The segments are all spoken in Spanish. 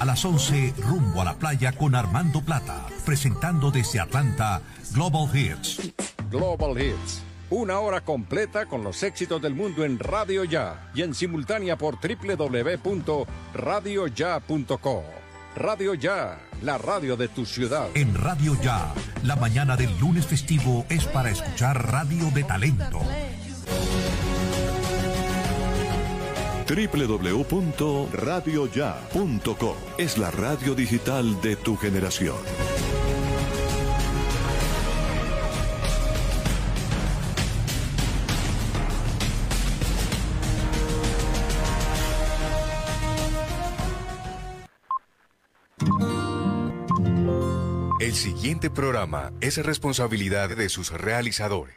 A las 11, rumbo a la playa con Armando Plata, presentando desde Atlanta Global Hits. Global Hits. Una hora completa con los éxitos del mundo en Radio Ya y en simultánea por www.radioya.co. Radio Ya, la radio de tu ciudad. En Radio Ya, la mañana del lunes festivo es para escuchar radio de talento www.radioya.com es la radio digital de tu generación. El siguiente programa es responsabilidad de sus realizadores.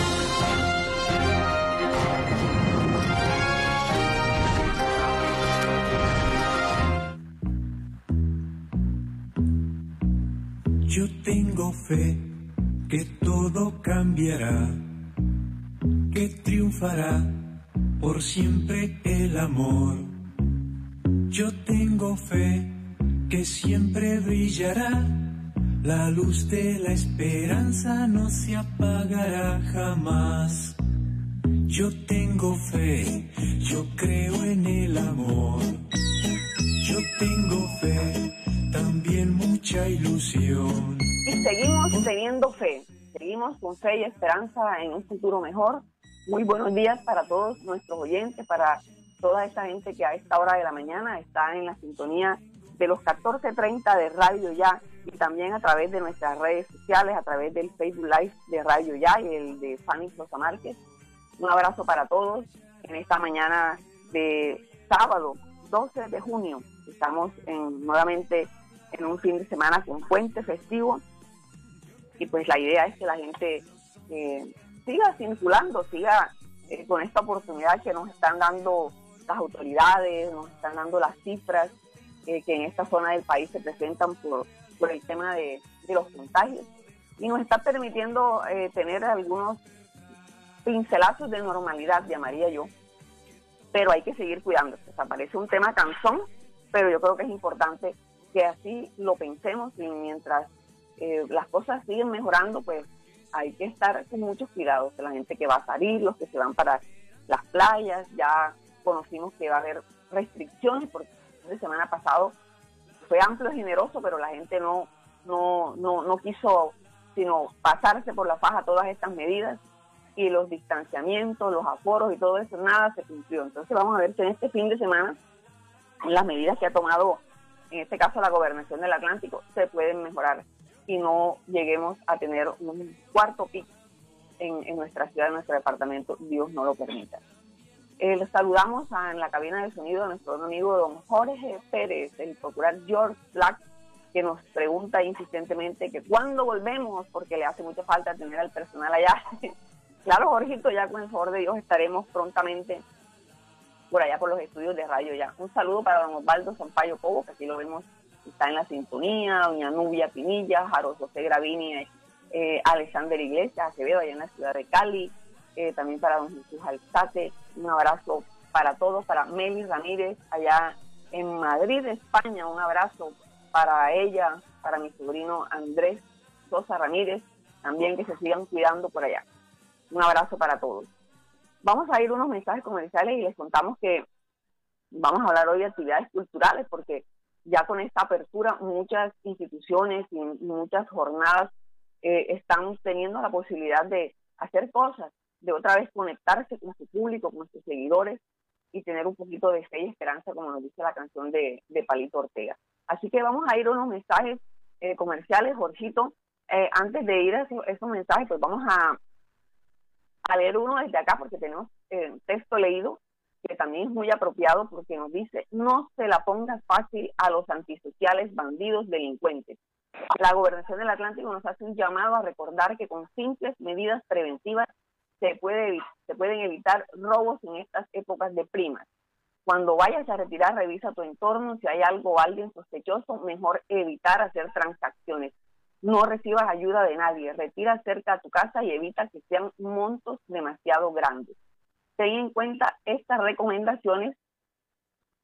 Que todo cambiará, que triunfará por siempre el amor. Yo tengo fe que siempre brillará, la luz de la esperanza no se apagará jamás. Yo tengo fe, yo creo en el amor. Yo tengo fe también mucha ilusión. Y seguimos teniendo fe, seguimos con fe y esperanza en un futuro mejor. Muy buenos días para todos nuestros oyentes, para toda esta gente que a esta hora de la mañana está en la sintonía de los 14.30 de Radio Ya y también a través de nuestras redes sociales, a través del Facebook Live de Radio Ya y el de Fanny Sosa Márquez. Un abrazo para todos en esta mañana de sábado 12 de junio. Estamos en, nuevamente en un fin de semana con puente festivo. Y pues la idea es que la gente eh, siga circulando, siga eh, con esta oportunidad que nos están dando las autoridades, nos están dando las cifras eh, que en esta zona del país se presentan por, por el tema de, de los contagios. Y nos está permitiendo tener algunos pincelazos de normalidad, llamaría yo, pero hay que seguir cuidándose. O sea, parece un tema cansón, pero yo creo que es importante que así lo pensemos y mientras eh, las cosas siguen mejorando, pues hay que estar con muchos cuidados. La gente que va a salir, los que se van para las playas, ya conocimos que va a haber restricciones porque la semana pasado fue amplio y generoso, pero la gente no, no, no, no quiso sino pasarse por la faja todas estas medidas y los distanciamientos, los aforos y todo eso, nada se cumplió. Entonces vamos a ver si en este fin de semana las medidas que ha tomado, en este caso la gobernación del Atlántico, se pueden mejorar y no lleguemos a tener un cuarto pico en, nuestra ciudad, en nuestro departamento, Dios no lo permita. Eh, saludamos en la cabina de sonido a nuestro amigo don Jorge Pérez, el procurador George Black, que nos pregunta insistentemente que cuándo volvemos, porque le hace mucha falta tener al personal allá. claro, Jorgito, ya con el favor de Dios estaremos prontamente por allá por los estudios de Radio Ya. Un saludo para don Osvaldo Sampaio Cobo, que aquí lo vemos, está en la sintonía, doña Nubia Pinilla, Jaro José Gravini, eh, Alexander Iglesias Acevedo, allá en la ciudad de Cali, eh, también para don Jesús Alzate, un abrazo para todos, para Meli Ramírez, allá en Madrid, España, un abrazo para ella, para mi sobrino Andrés Sosa Ramírez, también que se sigan cuidando por allá. Un abrazo para todos. Vamos a ir unos mensajes comerciales y les contamos que vamos a hablar hoy de actividades culturales porque ya con esta apertura muchas instituciones y muchas jornadas eh, están teniendo la posibilidad de hacer cosas, de otra vez conectarse con su público, con sus seguidores y tener un poquito de fe y esperanza, como nos dice la canción de, Palito Ortega. Así que vamos a ir unos mensajes eh, comerciales, Jorgito. Eh, antes de ir a esos mensajes, pues vamos a, a leer uno desde acá porque tenemos eh, texto leído que también es muy apropiado porque nos dice, no se la pongas fácil a los antisociales, bandidos, delincuentes. La gobernación del Atlántico nos hace un llamado a recordar que con simples medidas preventivas se, puede, se pueden evitar robos en estas épocas de primas. Cuando vayas a retirar, revisa tu entorno. Si hay algo o alguien sospechoso, mejor evitar hacer transacciones. No recibas ayuda de nadie. Retira cerca a tu casa y evita que sean montos demasiado grandes. Ten en cuenta estas recomendaciones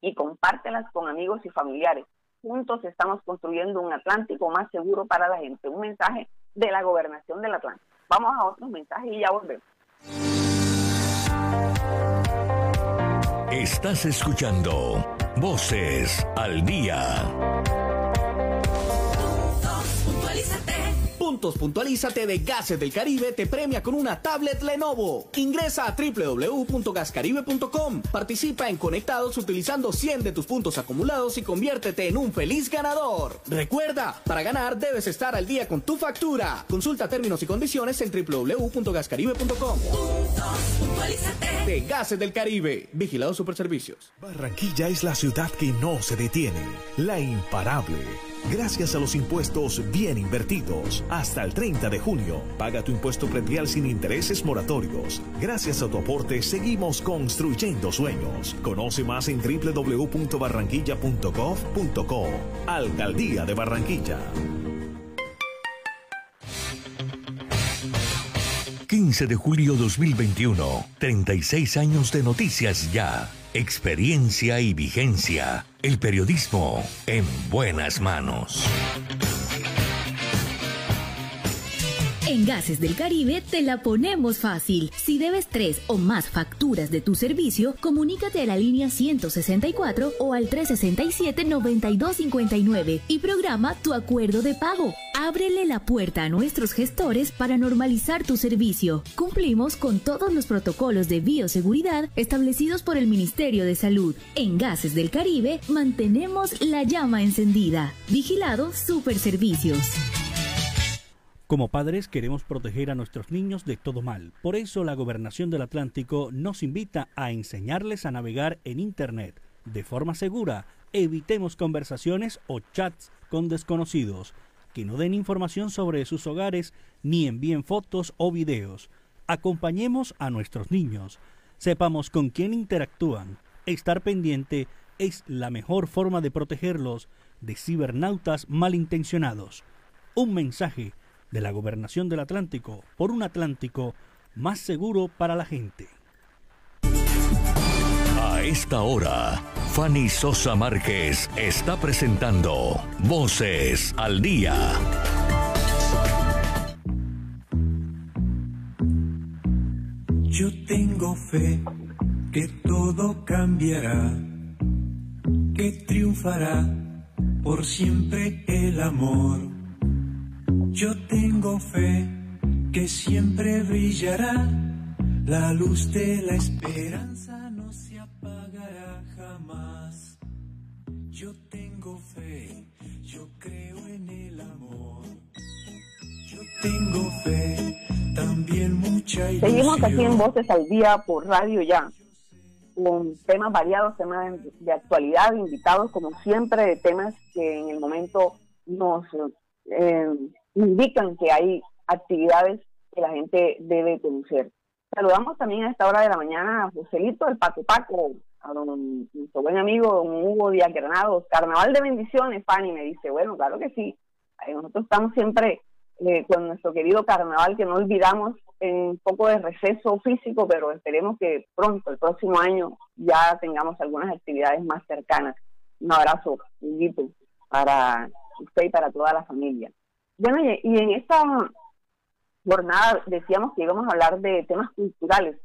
y compártelas con amigos y familiares. Juntos estamos construyendo un Atlántico más seguro para la gente. Un mensaje de la gobernación del Atlántico. Vamos a otros mensajes y ya volvemos. Estás escuchando Voces al Día. Puntos Puntualízate de Gases del Caribe te premia con una tablet Lenovo. Ingresa a www.gascaribe.com. Participa en Conectados utilizando 100 de tus puntos acumulados y conviértete en un feliz ganador. Recuerda, para ganar debes estar al día con tu factura. Consulta términos y condiciones en www.gascaribe.com. De Gases del Caribe. Vigilado Superservicios. Barranquilla es la ciudad que no se detiene. La imparable gracias a los impuestos bien invertidos. Hasta el 30 de junio, paga tu impuesto predial sin intereses moratorios. Gracias a tu aporte, seguimos construyendo sueños. Conoce más en www.barranquilla.gov.co. Alcaldía de Barranquilla. 15 de julio 2021, 36 años de noticias ya experiencia y vigencia. El periodismo en buenas manos. En Gases del Caribe te la ponemos fácil. Si debes tres o más facturas de tu servicio, comunícate a la línea 164 o al 367-9259 y programa tu acuerdo de pago. Ábrele la puerta a nuestros gestores para normalizar tu servicio. Cumplimos con todos los protocolos de bioseguridad establecidos por el Ministerio de Salud. En Gases del Caribe mantenemos la llama encendida. Vigilado Super Servicios. Como padres queremos proteger a nuestros niños de todo mal. Por eso la Gobernación del Atlántico nos invita a enseñarles a navegar en Internet de forma segura. Evitemos conversaciones o chats con desconocidos que no den información sobre sus hogares ni envíen fotos o videos. Acompañemos a nuestros niños. Sepamos con quién interactúan. Estar pendiente es la mejor forma de protegerlos de cibernautas malintencionados. Un mensaje de la Gobernación del Atlántico por un Atlántico más seguro para la gente. A esta hora, Fanny Sosa Márquez está presentando Voces al Día. Yo tengo fe que todo cambiará, que triunfará por siempre el amor yo tengo fe que siempre brillará, la luz de la esperanza tengo fe, también mucha ilusión. Seguimos aquí en Voces al Día por Radio Ya, con temas variados, temas de actualidad, invitados como siempre de temas que en el momento nos eh, indican que hay actividades que la gente debe conocer. Saludamos también a esta hora de la mañana a Joselito, el Paco Paco, a don, nuestro buen amigo don Hugo Díaz Granados. Carnaval de bendiciones, Fanny, me dice. Bueno, claro que sí. Nosotros estamos siempre eh, con nuestro querido carnaval, que no olvidamos en un poco de receso físico, pero esperemos que pronto, el próximo año, ya tengamos algunas actividades más cercanas. Un abrazo, un para usted y para toda la familia. Bueno, y, en esta jornada decíamos que íbamos a hablar de temas culturales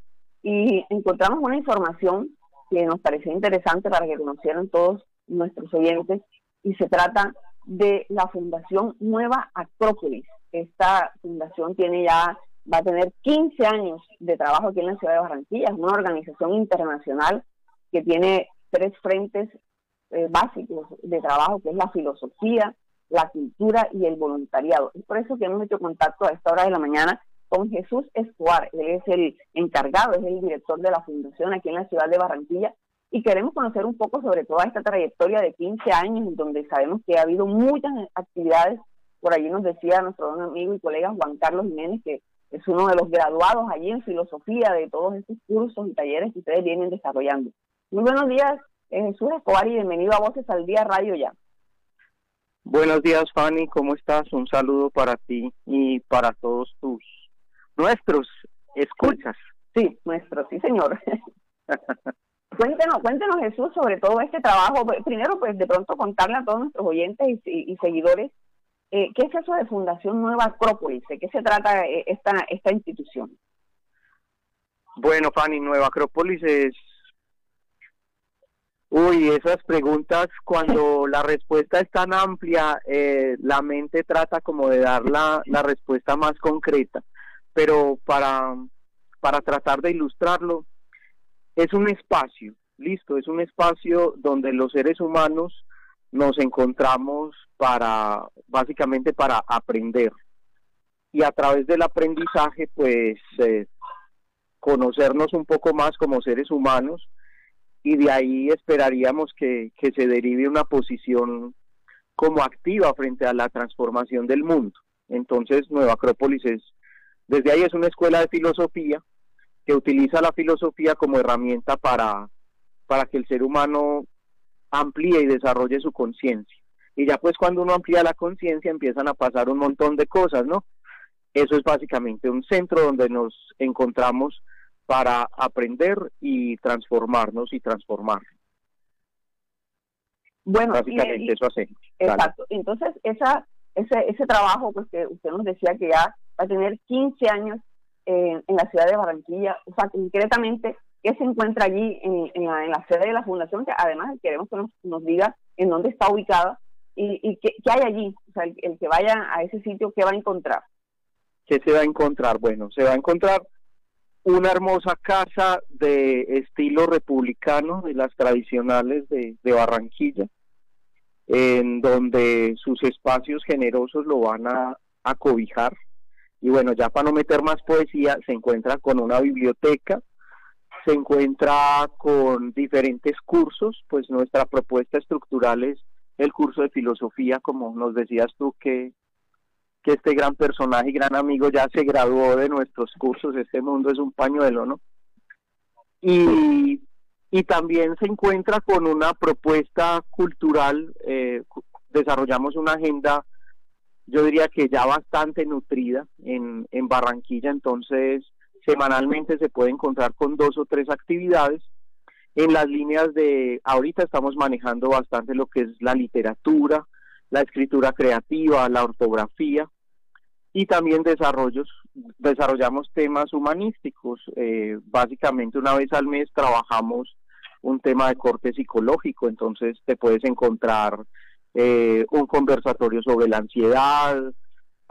y encontramos una información que nos pareció interesante para que conocieran todos nuestros oyentes y se trata de la Fundación Nueva Acrópolis. Esta fundación tiene ya, va a tener 15 años de trabajo aquí en la ciudad de Barranquilla. Es una organización internacional que tiene tres frentes eh, básicos de trabajo, que es la filosofía, la cultura y el voluntariado. Es por eso que hemos hecho contacto a esta hora de la mañana con Jesús Escobar. Él es el encargado, es el director de la fundación aquí en la ciudad de Barranquilla y queremos conocer un poco sobre toda esta trayectoria de 15 años, donde sabemos que ha habido muchas actividades Por allí nos decía nuestro amigo y colega Juan Carlos Jiménez que es uno de los graduados allí en filosofía de todos estos cursos y talleres que ustedes vienen desarrollando. Muy buenos días, eh, Jesús Escobar, y bienvenido a Voces al Día Radio Ya. Buenos días, Fanny, ¿cómo estás? Un saludo para ti y para todos tus nuestros escuchas. Sí, nuestros, sí, señor. cuéntenos, cuéntenos, Jesús, sobre todo este trabajo. Primero, pues, de pronto contarle a todos nuestros oyentes y, seguidores eh, qué es eso de Fundación Nueva Acrópolis, de qué se trata eh, esta, esta institución. Bueno, Fanny, Nueva Acrópolis es Uy, esas preguntas, cuando la respuesta es tan amplia, eh, la mente trata como de dar la, la respuesta más concreta. Pero para, para tratar de ilustrarlo, es un espacio, listo, es un espacio donde los seres humanos nos encontramos para, básicamente para aprender. Y a través del aprendizaje, pues, eh, conocernos un poco más como seres humanos, y de ahí esperaríamos que, se derive una posición como activa frente a la transformación del mundo. Entonces, Nueva Acrópolis es, desde ahí es una escuela de filosofía que utiliza la filosofía como herramienta para, para que el ser humano amplíe y desarrolle su conciencia. Y ya pues cuando uno amplía la conciencia empiezan a pasar un montón de cosas, ¿no? Eso es básicamente un centro donde nos encontramos para aprender y transformarnos y transformar. Bueno, básicamente eso hace. Exacto. Entonces, esa, ese, ese trabajo, pues que usted nos decía que ya va a tener 15 años en la ciudad de Barranquilla, o sea, concretamente, ¿qué se encuentra allí en, la, sede de la fundación? Que además queremos que nos, diga en dónde está ubicada y, y qué, hay allí, o sea, el, el que vaya a ese sitio, ¿qué va a encontrar? ¿Qué se va a encontrar? Bueno, se va a encontrar una hermosa casa de estilo republicano, de las tradicionales de, Barranquilla, en donde sus espacios generosos lo van a, a cobijar. Y bueno, ya para no meter más poesía, se encuentra con una biblioteca, se encuentra con diferentes cursos, pues nuestra propuesta estructural es el curso de filosofía, como nos decías tú, que que este gran personaje y gran amigo ya se graduó de nuestros cursos, este mundo es un pañuelo, ¿no? Y, y también se encuentra con una propuesta cultural, eh, desarrollamos una agenda, yo diría que ya bastante nutrida en, en Barranquilla, entonces semanalmente se puede encontrar con dos o tres actividades. En las líneas de, ahorita estamos manejando bastante lo que es la literatura, la escritura creativa, la ortografía y también desarrollos, desarrollamos temas humanísticos. Eh, básicamente una vez al mes trabajamos un tema de corte psicológico, entonces te puedes encontrar eh, un conversatorio sobre la ansiedad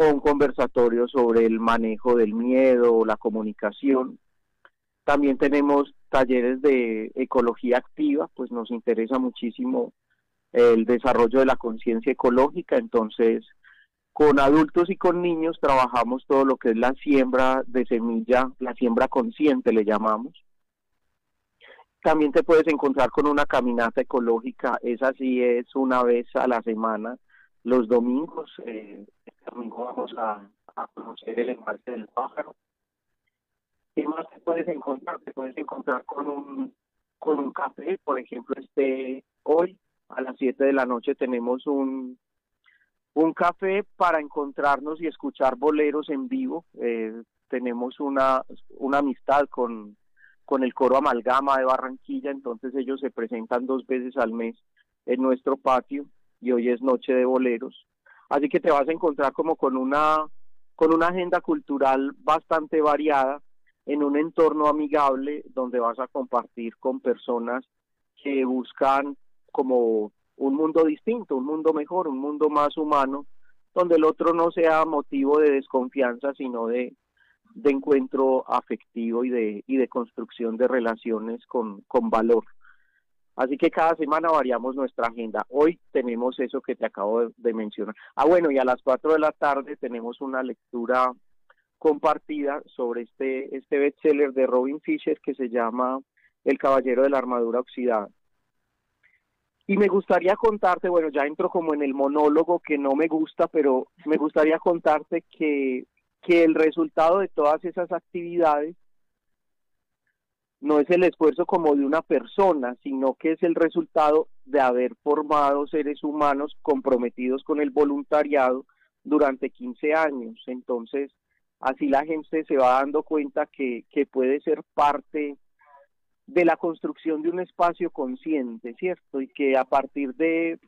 un conversatorio sobre el manejo del miedo la comunicación. También tenemos talleres de ecología activa, pues nos interesa muchísimo el desarrollo de la conciencia ecológica, entonces con adultos y con niños trabajamos todo lo que es la siembra de semilla, la siembra consciente le llamamos. También te puedes encontrar con una caminata ecológica, esa sí es una vez a la semana, los domingos. Eh, domingo vamos a, conocer el embalse del pájaro. ¿Qué más te puedes encontrar? Te puedes encontrar con un, con un café, por ejemplo, este hoy a las 7 de la noche tenemos un, un café para encontrarnos y escuchar boleros en vivo. Eh, tenemos una, una amistad con, con el coro Amalgama de Barranquilla, entonces ellos se presentan dos veces al mes en nuestro patio y hoy es noche de boleros. Así que te vas a encontrar como con una, con una agenda cultural bastante variada en un entorno amigable donde vas a compartir con personas que buscan como un mundo distinto, un mundo mejor, un mundo más humano, donde el otro no sea motivo de desconfianza, sino de, encuentro afectivo y de, y de construcción de relaciones con, con valor. Así que cada semana variamos nuestra agenda. Hoy tenemos eso que te acabo de, mencionar. Ah, bueno, y a las 4 de la tarde tenemos una lectura compartida sobre este, este bestseller de Robin Fisher que se llama El Caballero de la Armadura Oxidada. Y me gustaría contarte, bueno, ya entro como en el monólogo que no me gusta, pero me gustaría contarte que, que el resultado de todas esas actividades no es el esfuerzo como de una persona, sino que es el resultado de haber formado seres humanos comprometidos con el voluntariado durante 15 años. Entonces, así la gente se va dando cuenta que, que puede ser parte de la construcción de un espacio consciente, ¿cierto? Y que a partir de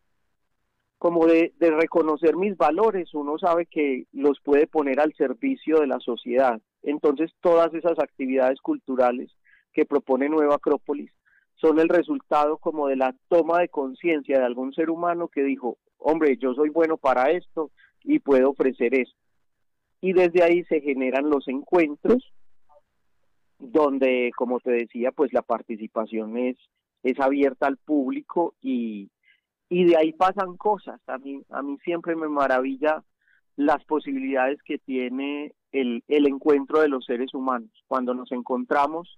como de, de reconocer mis valores, uno sabe que los puede poner al servicio de la sociedad. Entonces, todas esas actividades culturales que propone Nueva Acrópolis son el resultado como de la toma de conciencia de algún ser humano que dijo, hombre, yo soy bueno para esto y puedo ofrecer esto. Y desde ahí se generan los encuentros donde, como te decía, pues la participación es, es abierta al público y, y de ahí pasan cosas. A mí, a mí siempre me maravilla las posibilidades que tiene el, el encuentro de los seres humanos. Cuando nos encontramos,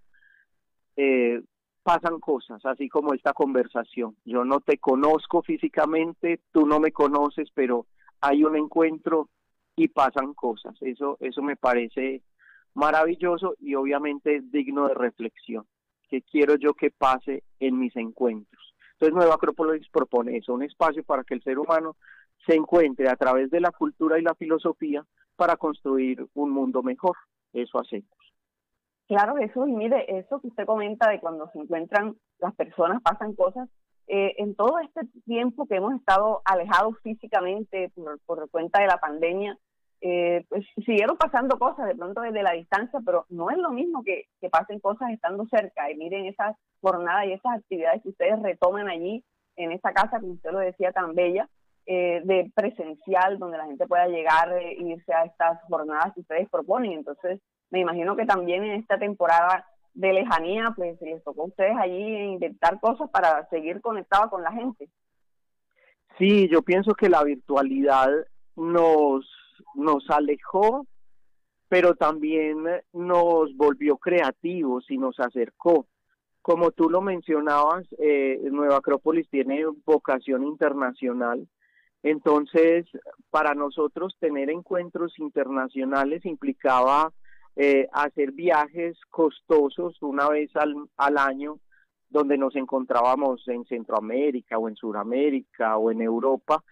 eh, pasan cosas, así como esta conversación. Yo no te conozco físicamente, tú no me conoces, pero hay un encuentro y pasan cosas. Eso, eso me parece maravilloso y obviamente digno de reflexión. ¿Qué quiero yo que pase en mis encuentros? Entonces Nueva Acrópolis propone eso, un espacio para que el ser humano se encuentre a través de la cultura y la filosofía para construir un mundo mejor. Eso hacemos. Claro, eso, y mire, eso que usted comenta de cuando se encuentran las personas, pasan cosas, eh, en todo este tiempo que hemos estado alejados físicamente por, cuenta de la pandemia, eh, pues siguieron pasando cosas de pronto desde la distancia, pero no es lo mismo que, que pasen cosas estando cerca. Y miren esas jornadas y esas actividades que ustedes retoman allí, en esa casa, como usted lo decía, tan bella, eh, de presencial, donde la gente pueda llegar e irse a estas jornadas que ustedes proponen. Entonces, me imagino que también en esta temporada de lejanía, pues les tocó a ustedes allí inventar cosas para seguir conectados con la gente. Sí, yo pienso que la virtualidad nos, nos alejó, pero también nos volvió creativos y nos acercó. Como tú lo mencionabas, eh, Nueva Acrópolis tiene vocación internacional. Entonces, para nosotros tener encuentros internacionales implicaba eh, hacer viajes costosos una vez al, al año donde nos encontrábamos en Centroamérica o en Sudamérica o en Europa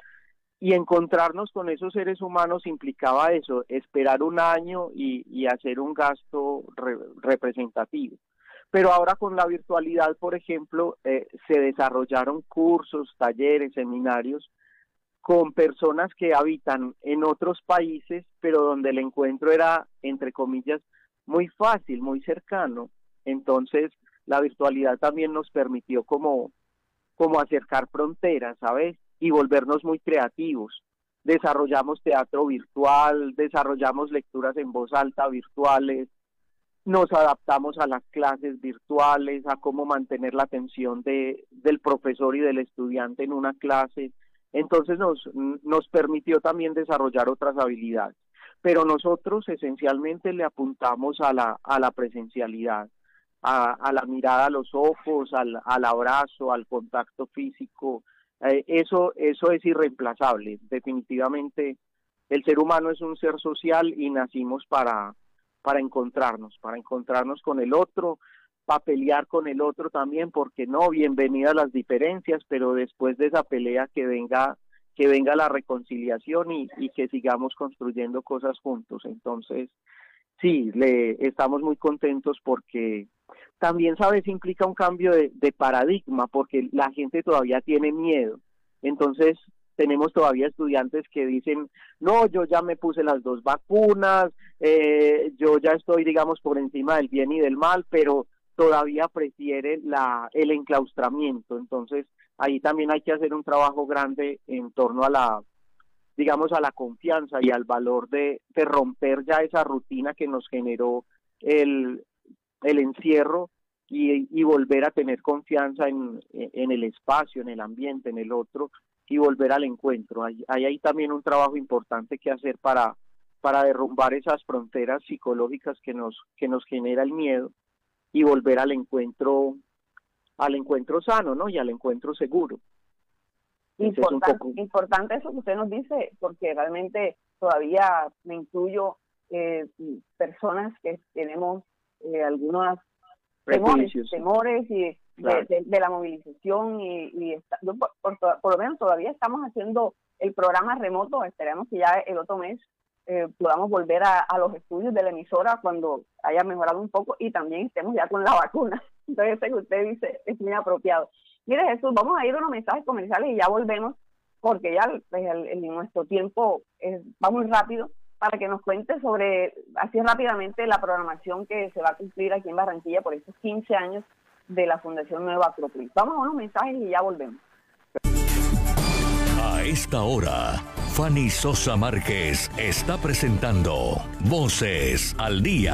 y encontrarnos con esos seres humanos implicaba eso, esperar un año y, y hacer un gasto representativo. Pero ahora con la virtualidad, por ejemplo, eh, se desarrollaron cursos, talleres, seminarios con personas que habitan en otros países, pero donde el encuentro era, entre comillas, muy fácil, muy cercano. Entonces, la virtualidad también nos permitió como, como acercar fronteras, ¿sabes? Y volvernos muy creativos. Desarrollamos teatro virtual, desarrollamos lecturas en voz alta virtuales, nos adaptamos a las clases virtuales, a cómo mantener la atención de, del profesor y del estudiante en una clase entonces nos, nos permitió también desarrollar otras habilidades. Pero nosotros esencialmente le apuntamos a la, a la presencialidad, a, la mirada a los ojos, al, al abrazo, al contacto físico. Eh, eso, eso es irreemplazable. Definitivamente el ser humano es un ser social y nacimos para, para encontrarnos, para encontrarnos con el otro, para pelear con el otro también, porque no, bienvenidas las diferencias, pero después de esa pelea que venga que venga la reconciliación y, que sigamos construyendo cosas juntos. Entonces, sí, le estamos muy contentos porque también, sabes, implica un cambio de, de paradigma, porque la gente todavía tiene miedo. Entonces, tenemos todavía estudiantes que dicen, no, yo ya me puse las dos vacunas, eh, yo ya estoy, digamos, por encima del bien y del mal, pero todavía prefiere la, el enclaustramiento. Entonces, ahí también hay que hacer un trabajo grande en torno a la, digamos, a la confianza y al valor de, de romper ya esa rutina que nos generó el, el encierro y, y volver a tener confianza en, en el espacio, en el ambiente, en el otro y volver al encuentro. Hay, hay ahí también un trabajo importante que hacer para, para derrumbar esas fronteras psicológicas que nos, que nos genera el miedo y volver al encuentro al encuentro sano, ¿no? Y al encuentro seguro. importante eso que usted nos dice, porque realmente todavía me incluyo eh, personas que tenemos eh, algunos temores, temores y de, la movilización y, por, lo menos todavía estamos haciendo el programa remoto, esperamos que ya el otro mes eh, podamos volver a, los estudios de la emisora cuando haya mejorado un poco y también estemos ya con la vacuna. Entonces, ese que usted dice es muy apropiado. Mire, Jesús, vamos a ir a unos mensajes comerciales y ya volvemos, porque ya pues, nuestro tiempo va muy rápido, para que nos cuente sobre, así rápidamente, la programación que se va a cumplir aquí en Barranquilla por estos 15 años de la Fundación Nueva Acrópolis. Vamos a unos mensajes y ya volvemos. A esta hora, Fanny Sosa Márquez está presentando Voces al Día.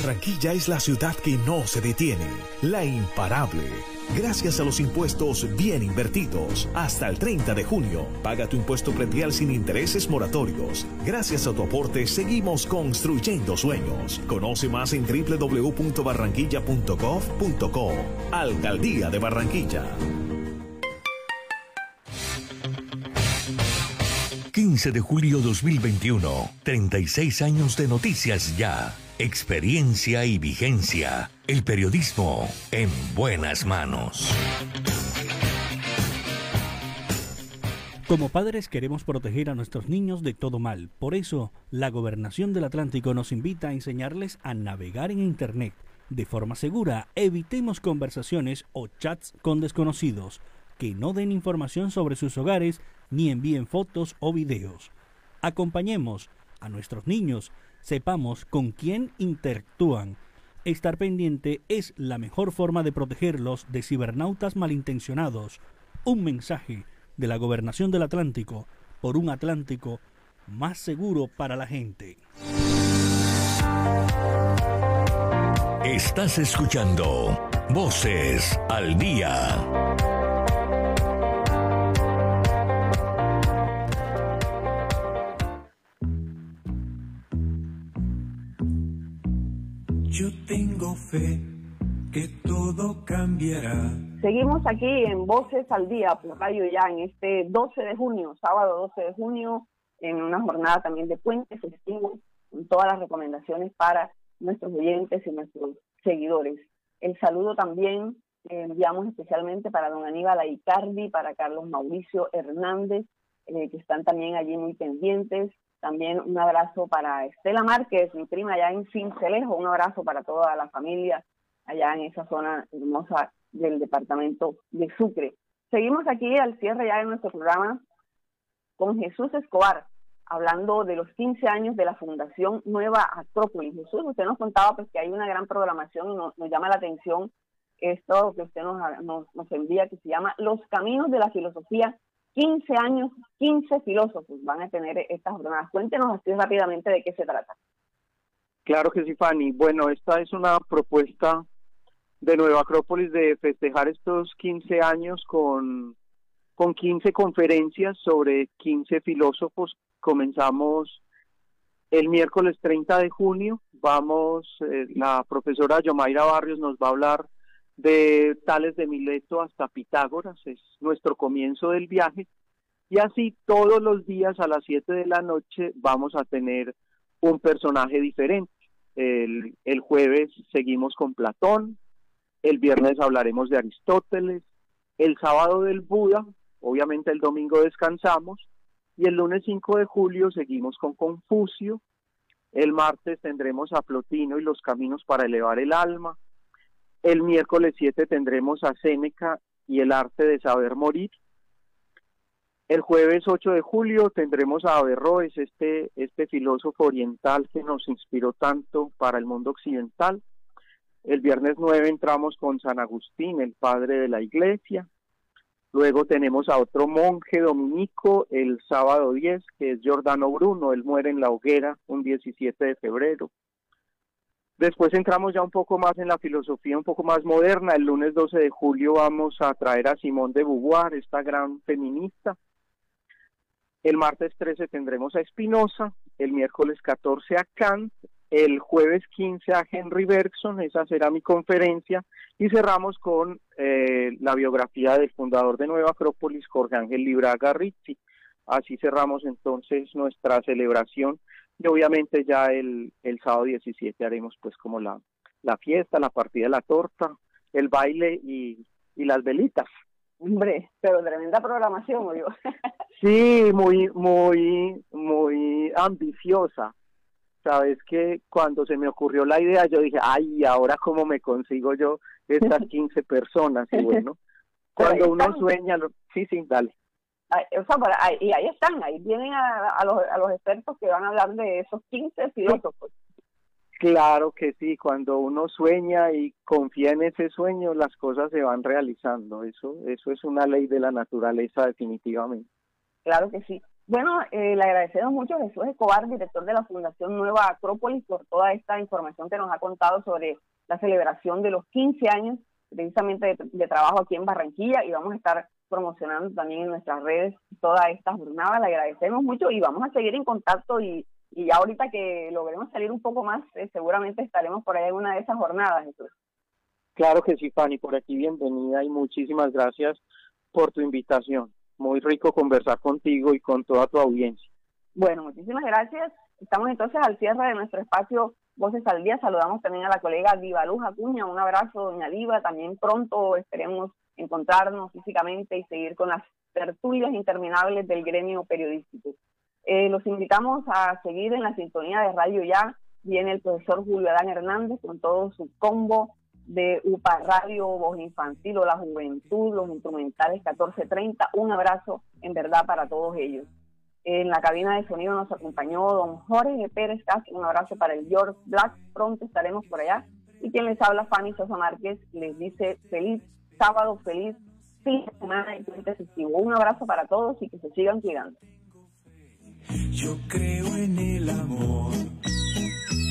Barranquilla es la ciudad que no se detiene, la imparable. Gracias a los impuestos bien invertidos. Hasta el 30 de junio, paga tu impuesto predial sin intereses moratorios. Gracias a tu aporte, seguimos construyendo sueños. Conoce más en www.barranquilla.gov.co. Alcaldía de Barranquilla. 15 de julio 2021. 36 años de noticias ya. Experiencia y vigencia. El periodismo en buenas manos. Como padres queremos proteger a nuestros niños de todo mal. Por eso, la Gobernación del Atlántico nos invita a enseñarles a navegar en Internet de forma segura. Evitemos conversaciones o chats con desconocidos que no den información sobre sus hogares ni envíen fotos o videos. Acompañemos a nuestros niños sepamos con quién interactúan. Estar pendiente es la mejor forma de protegerlos de cibernautas malintencionados. Un mensaje de la Gobernación del Atlántico por un Atlántico más seguro para la gente. Estás escuchando Voces al Día. Yo tengo fe que todo cambiará. Seguimos aquí en Voces al Día por Radio Ya en este 12 de junio, sábado 12 de junio, en una jornada también de puente festivo, con todas las recomendaciones para nuestros oyentes y nuestros seguidores. El saludo también enviamos especialmente para don Aníbal Aicardi, para Carlos Mauricio Hernández, eh, que están también allí muy pendientes, también un abrazo para Estela Márquez, mi prima allá en Cincelejo, un abrazo para toda la familia allá en esa zona hermosa del departamento de Sucre. Seguimos aquí al cierre ya de nuestro programa con Jesús Escobar, hablando de los 15 años de la Fundación Nueva Acrópolis. Jesús, usted nos contaba pues que hay una gran programación y nos, llama la atención esto que usted nos, nos, nos envía, que se llama Los Caminos de la Filosofía 15 años, 15 filósofos van a tener estas jornadas. Cuéntenos así rápidamente de qué se trata. Claro que sí, Fanny. Bueno, esta es una propuesta de Nueva Acrópolis de festejar estos 15 años con, con 15 conferencias sobre 15 filósofos. Comenzamos el miércoles 30 de junio. Vamos, eh, la profesora Yomaira Barrios nos va a hablar de Tales de Mileto hasta Pitágoras, es nuestro comienzo del viaje. Y así todos los días a las 7 de la noche vamos a tener un personaje diferente. El, jueves seguimos con Platón, el viernes hablaremos de Aristóteles, el sábado del Buda, obviamente el domingo descansamos, y el lunes 5 de julio seguimos con Confucio, el martes tendremos a Plotino y los caminos para elevar el alma, el miércoles 7 tendremos a Séneca y el arte de saber morir. El jueves 8 de julio tendremos a Averroes, este, este filósofo oriental que nos inspiró tanto para el mundo occidental. El viernes 9 entramos con San Agustín, el padre de la iglesia. Luego tenemos a otro monje dominico el sábado 10, que es Giordano Bruno, él muere en la hoguera un 17 de febrero. Después entramos ya un poco más en la filosofía un poco más moderna. El lunes 12 de julio vamos a traer a Simón de Beauvoir, esta gran feminista. El martes 13 tendremos a Espinosa, el miércoles 14 a Kant, el jueves 15 a Henry Bergson, esa será mi conferencia, y cerramos con eh, la biografía del fundador de Nueva Acrópolis, Jorge Ángel Libraga Rizzi. Así cerramos entonces nuestra celebración y obviamente ya el, el sábado 17 haremos pues como la, la fiesta, la partida de la torta, el baile y, y las velitas. Hombre, pero tremenda programación, yo. sí, muy, muy, muy ambiciosa. Sabes que cuando se me ocurrió la idea, yo dije, ay, ahora cómo me consigo yo estas 15 personas? Y bueno, cuando uno sueña, sí, sí, dale. Y ahí están, ahí vienen a, los, a los expertos que van a hablar de esos 15 filósofos. Claro que sí, cuando uno sueña y confía en ese sueño, las cosas se van realizando. Eso, eso es una ley de la naturaleza definitivamente. Claro que sí. Bueno, eh, le agradecemos mucho a Jesús Escobar, director de la Fundación Nueva Acrópolis, por toda esta información que nos ha contado sobre la celebración de los 15 años precisamente de, trabajo aquí en Barranquilla y vamos a estar promocionando también en nuestras redes toda esta jornada. Le agradecemos mucho y vamos a seguir en contacto y y ya ahorita que logremos salir un poco más, eh, seguramente estaremos por ahí en una de esas jornadas. Claro que sí, Fanny, por aquí bienvenida y muchísimas gracias por tu invitación. Muy rico conversar contigo y con toda tu audiencia. Bueno, muchísimas gracias. Estamos entonces al cierre de nuestro espacio Voces al Día. Saludamos también a la colega Diva Luz Acuña. Un abrazo, doña Diva. También pronto esperemos encontrarnos físicamente y seguir con las tertulias interminables del gremio periodístico. Eh, los invitamos a seguir en la sintonía de Radio Ya. Viene el profesor Julio Adán Hernández con todo su combo de UPA Radio, Voz Infantil o La Juventud, los instrumentales 1430. Un abrazo en verdad para todos ellos. En la cabina de sonido nos acompañó don Jorge Pérez Castro. Un abrazo para el George Black. Pronto estaremos por allá. Y quien les habla, Fanny Sosa Márquez, les dice feliz sábado, feliz fin de semana y festivo. Un abrazo para todos y que se sigan cuidando. Yo creo en el amor,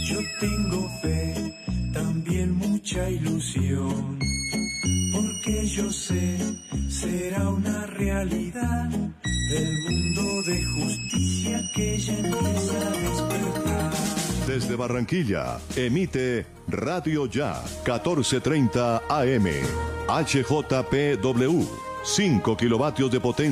yo tengo fe, también mucha ilusión, porque yo sé, será una realidad el mundo de justicia que ya empieza a despertar. Desde Barranquilla, emite Radio Ya, 1430 AM, HJPW, 5 kilovatios de potencia.